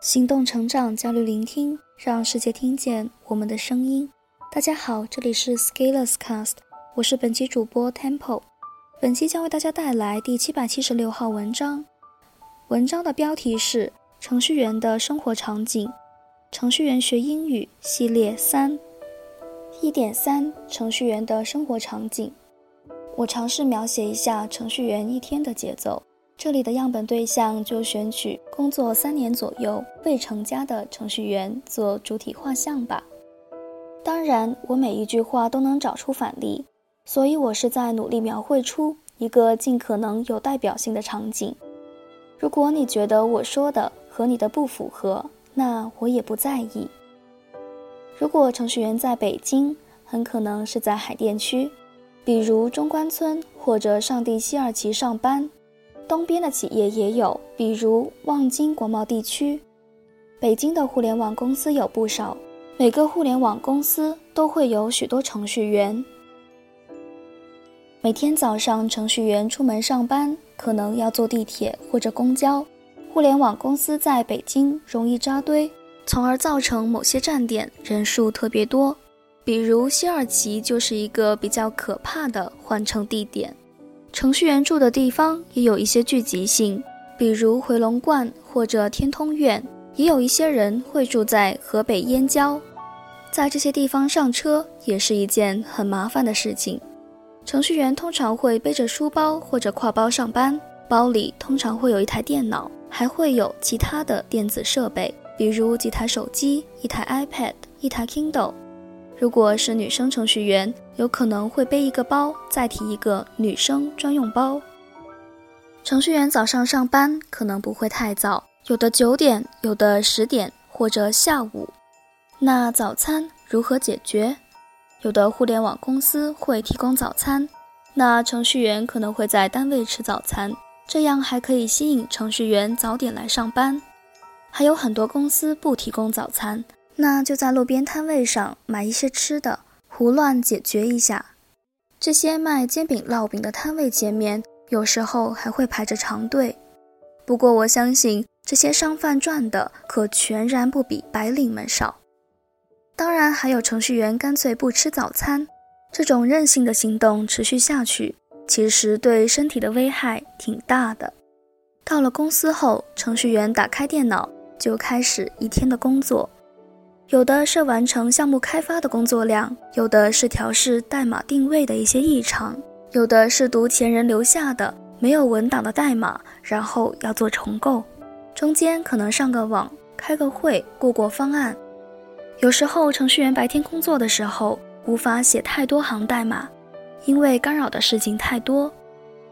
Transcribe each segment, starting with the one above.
行动、成长、交流、聆听，让世界听见我们的声音。大家好，这里是 Scalers Cast，我是本期主播 Temple。本期将为大家带来第七百七十六号文章。文章的标题是《程序员的生活场景》，程序员学英语系列三一点三，程序员的生活场景。我尝试描写一下程序员一天的节奏。这里的样本对象就选取工作三年左右未成家的程序员做主体画像吧。当然，我每一句话都能找出反例，所以我是在努力描绘出一个尽可能有代表性的场景。如果你觉得我说的和你的不符合，那我也不在意。如果程序员在北京，很可能是在海淀区。比如中关村或者上地西二旗上班，东边的企业也有，比如望京国贸地区。北京的互联网公司有不少，每个互联网公司都会有许多程序员。每天早上，程序员出门上班可能要坐地铁或者公交。互联网公司在北京容易扎堆，从而造成某些站点人数特别多。比如西二旗就是一个比较可怕的换乘地点，程序员住的地方也有一些聚集性，比如回龙观或者天通苑，也有一些人会住在河北燕郊，在这些地方上车也是一件很麻烦的事情。程序员通常会背着书包或者挎包上班，包里通常会有一台电脑，还会有其他的电子设备，比如几台手机、一台 iPad、一台 Kindle。如果是女生程序员，有可能会背一个包，再提一个女生专用包。程序员早上上班可能不会太早，有的九点，有的十点或者下午。那早餐如何解决？有的互联网公司会提供早餐，那程序员可能会在单位吃早餐，这样还可以吸引程序员早点来上班。还有很多公司不提供早餐。那就在路边摊位上买一些吃的，胡乱解决一下。这些卖煎饼、烙饼的摊位前面，有时候还会排着长队。不过我相信这些商贩赚的可全然不比白领们少。当然，还有程序员干脆不吃早餐，这种任性的行动持续下去，其实对身体的危害挺大的。到了公司后，程序员打开电脑就开始一天的工作。有的是完成项目开发的工作量，有的是调试代码定位的一些异常，有的是读前人留下的没有文档的代码，然后要做重构，中间可能上个网、开个会、过过方案。有时候程序员白天工作的时候无法写太多行代码，因为干扰的事情太多。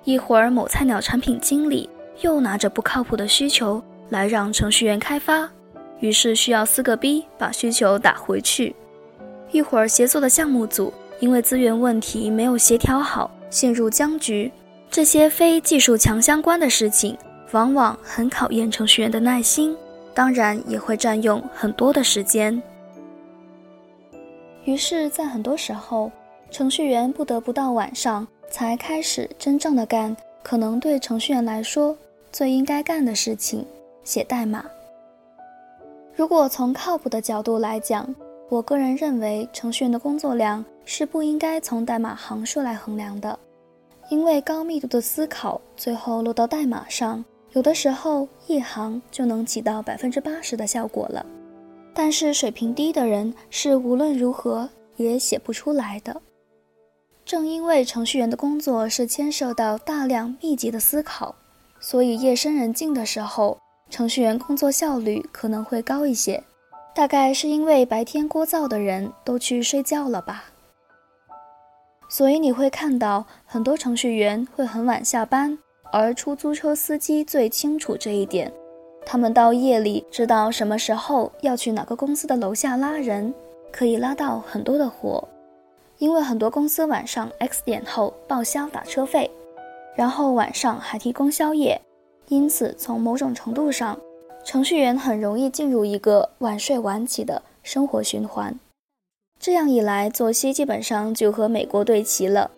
一会儿某菜鸟产品经理又拿着不靠谱的需求来让程序员开发。于是需要撕个逼把需求打回去。一会儿协作的项目组因为资源问题没有协调好，陷入僵局。这些非技术强相关的事情，往往很考验程序员的耐心，当然也会占用很多的时间。于是，在很多时候，程序员不得不到晚上才开始真正的干可能对程序员来说最应该干的事情——写代码。如果从靠谱的角度来讲，我个人认为程序员的工作量是不应该从代码行数来衡量的，因为高密度的思考最后落到代码上，有的时候一行就能起到百分之八十的效果了。但是水平低的人是无论如何也写不出来的。正因为程序员的工作是牵涉到大量密集的思考，所以夜深人静的时候。程序员工作效率可能会高一些，大概是因为白天聒噪的人都去睡觉了吧。所以你会看到很多程序员会很晚下班，而出租车司机最清楚这一点。他们到夜里知道什么时候要去哪个公司的楼下拉人，可以拉到很多的活。因为很多公司晚上 X 点后报销打车费，然后晚上还提供宵夜。因此，从某种程度上，程序员很容易进入一个晚睡晚起的生活循环。这样一来，作息基本上就和美国对齐了。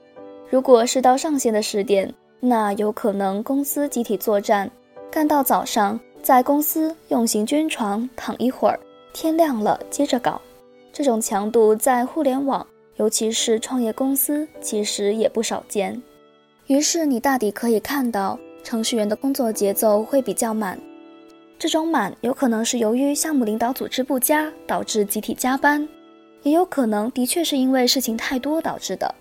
如果是到上线的时点，那有可能公司集体作战，干到早上，在公司用行军床躺一会儿，天亮了接着搞。这种强度在互联网，尤其是创业公司，其实也不少见。于是你大抵可以看到，程序员的工作节奏会比较满。这种满有可能是由于项目领导组织不佳导致集体加班，也有可能的确是因为事情太多导致的。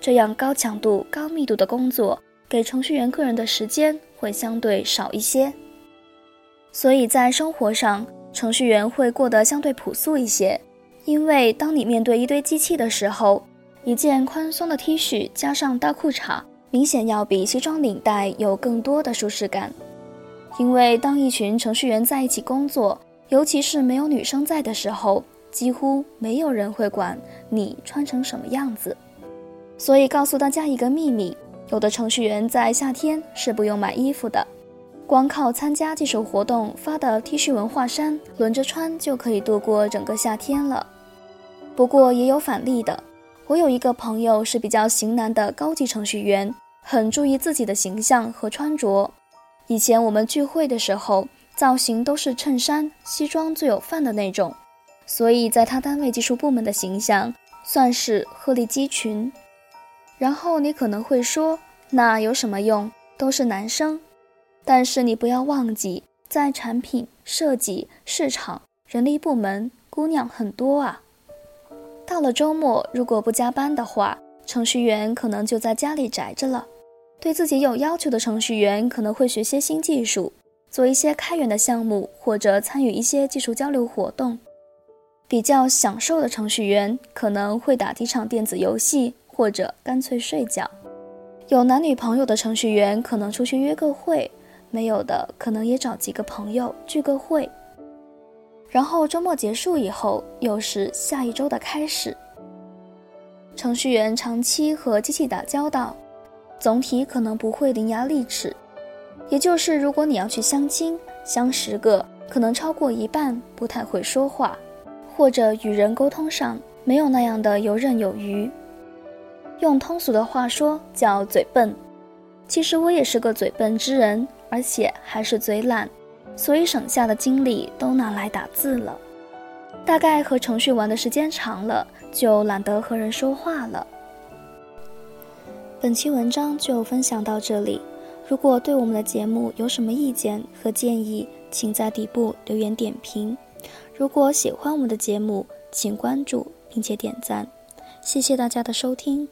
这样高强度、高密度的工作，给程序员个人的时间会相对少一些。所以在生活上，程序员会过得相对朴素一些。因为当你面对一堆机器的时候，一件宽松的 T 恤加上大裤衩，明显要比西装领带有更多的舒适感。因为当一群程序员在一起工作，尤其是没有女生在的时候，几乎没有人会管你穿成什么样子。所以告诉大家一个秘密：有的程序员在夏天是不用买衣服的，光靠参加技术活动发的 T 恤文化衫轮着穿就可以度过整个夏天了。不过也有反例的，我有一个朋友是比较型男的高级程序员，很注意自己的形象和穿着。以前我们聚会的时候，造型都是衬衫、西装最有范的那种，所以在他单位技术部门的形象算是鹤立鸡群。然后你可能会说，那有什么用？都是男生。但是你不要忘记，在产品设计、市场、人力部门，姑娘很多啊。到了周末，如果不加班的话，程序员可能就在家里宅着了。对自己有要求的程序员可能会学些新技术，做一些开源的项目，或者参与一些技术交流活动。比较享受的程序员可能会打几场电子游戏，或者干脆睡觉。有男女朋友的程序员可能出去约个会，没有的可能也找几个朋友聚个会。然后周末结束以后，又是下一周的开始。程序员长期和机器打交道。总体可能不会伶牙俐齿，也就是如果你要去相亲，相十个可能超过一半不太会说话，或者与人沟通上没有那样的游刃有余。用通俗的话说叫嘴笨。其实我也是个嘴笨之人，而且还是嘴懒，所以省下的精力都拿来打字了。大概和程序玩的时间长了，就懒得和人说话了。本期文章就分享到这里。如果对我们的节目有什么意见和建议，请在底部留言点评。如果喜欢我们的节目，请关注并且点赞。谢谢大家的收听。